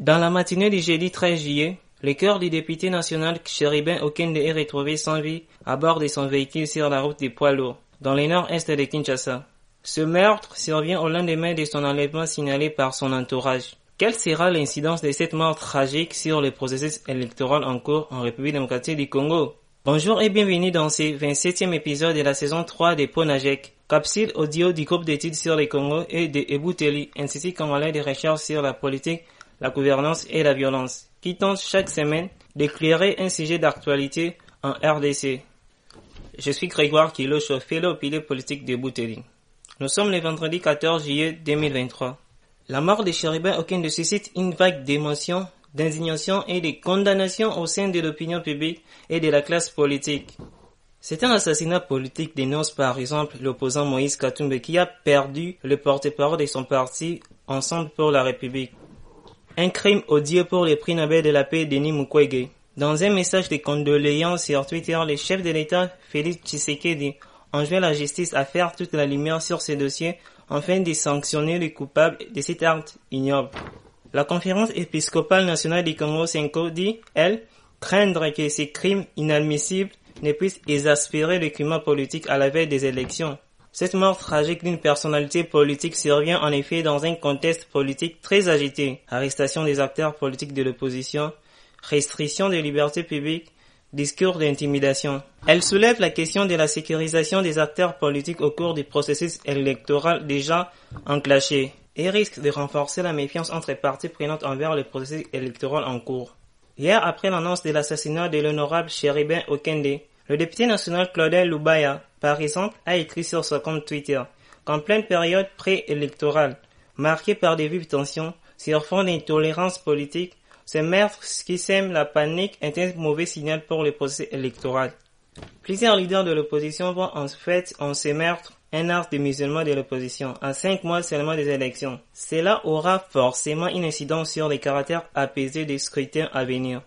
Dans la matinée du jeudi 13 juillet, le cœur du député national Chéribin Okende est retrouvé sans vie à bord de son véhicule sur la route des poids lourds, dans le nord-est de Kinshasa. Ce meurtre survient au lendemain de son enlèvement signalé par son entourage. Quelle sera l'incidence de cette mort tragique sur le processus électoral en cours en République démocratique du Congo? Bonjour et bienvenue dans ce 27e épisode de la saison 3 de Ponajek, capsule audio du groupe d'études sur le Congo et de Ebouteli, ainsi qu'un de recherche sur la politique la gouvernance et la violence, qui tente chaque semaine d'éclairer un sujet d'actualité en RDC. Je suis Grégoire Kilocho, fellow pilier politique de Bouteling. Nous sommes le vendredi 14 juillet 2023. La mort de Chéribin aucun de suscite une vague d'émotion, d'indignation et de condamnation au sein de l'opinion publique et de la classe politique. C'est un assassinat politique, dénonce par exemple l'opposant Moïse Katumbe qui a perdu le porte-parole de son parti Ensemble pour la République. Un crime odieux pour le prix Nobel de la paix Denis Mukwege. Dans un message de condoléances sur Twitter, le chef de l'État, Félix Tshisekedi, enjoint la justice à faire toute la lumière sur ce dossier afin de sanctionner les coupables de cet acte ignoble. La conférence épiscopale nationale du Congo 5 dit, elle, craindre que ces crimes inadmissibles ne puissent exaspérer le climat politique à la veille des élections. Cette mort tragique d'une personnalité politique survient en effet dans un contexte politique très agité. Arrestation des acteurs politiques de l'opposition, restriction des libertés publiques, discours d'intimidation. Elle soulève la question de la sécurisation des acteurs politiques au cours du processus électoral déjà enclenché et risque de renforcer la méfiance entre parties prenantes envers le processus électoral en cours. Hier, après l'annonce de l'assassinat de l'honorable Chéribin Okende, le député national Claudel Lubaya, par exemple, a écrit sur son compte Twitter qu'en pleine période préélectorale, marquée par des vives tensions sur fond d'intolérance politique, ce meurtre qui sème la panique est un mauvais signal pour le procès électoral. Plusieurs leaders de l'opposition voient en fait en ce meurtre un art de musulman de l'opposition, à cinq mois seulement des élections. Cela aura forcément une incidence sur les caractères apaisés des scrutins à venir.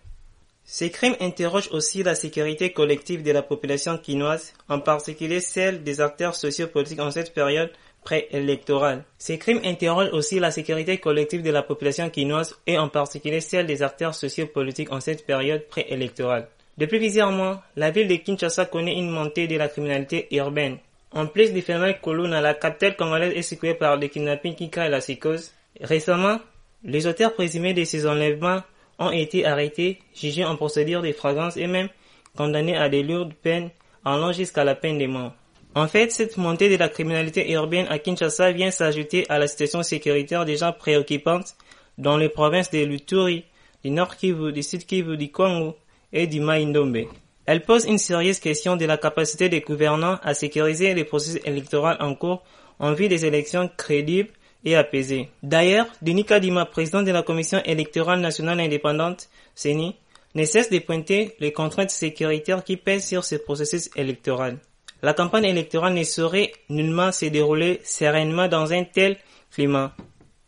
Ces crimes interrogent aussi la sécurité collective de la population quinoise, en particulier celle des acteurs sociopolitiques en cette période préélectorale. Ces crimes interrogent aussi la sécurité collective de la population quinoise et en particulier celle des acteurs sociopolitiques en cette période préélectorale. Depuis plusieurs mois, la ville de Kinshasa connaît une montée de la criminalité urbaine. En plus du phénomène Koluna, la capitale congolaise est secouée par le kidnapping qui crée la psychose. Récemment, les auteurs présumés de ces enlèvements ont été arrêtés, jugés en procédure de fragrance et même condamnés à des lourdes peines allant jusqu'à la peine de mort. En fait, cette montée de la criminalité urbaine à Kinshasa vient s'ajouter à la situation sécuritaire déjà préoccupante dans les provinces de l'Uturi, du Nord Kivu, du Sud Kivu, du Congo et du Maïndombe. Elle pose une sérieuse question de la capacité des gouvernants à sécuriser les processus électoraux en cours en vue des élections crédibles D'ailleurs, Denis Kadima, président de la Commission électorale nationale indépendante, CENI, ne cesse de pointer les contraintes sécuritaires qui pèsent sur ce processus électoral. La campagne électorale ne saurait nullement se dérouler sereinement dans un tel climat.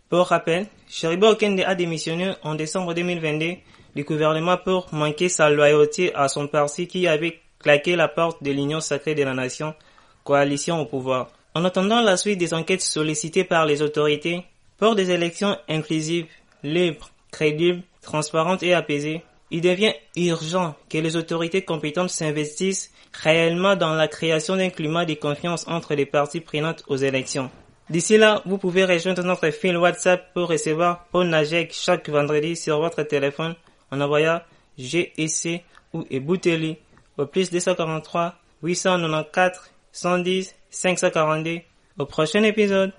Pour rappel, Sheriba Okende a démissionné en décembre 2022 du gouvernement pour manquer sa loyauté à son parti qui avait claqué la porte de l'Union sacrée de la nation, coalition au pouvoir. En attendant la suite des enquêtes sollicitées par les autorités pour des élections inclusives, libres, crédibles, transparentes et apaisées, il devient urgent que les autorités compétentes s'investissent réellement dans la création d'un climat de confiance entre les parties prenantes aux élections. D'ici là, vous pouvez rejoindre notre fil WhatsApp pour recevoir Ponajek chaque vendredi sur votre téléphone en envoyant GEC ou Ebouteli au plus 243 894 110 542. Au prochain épisode.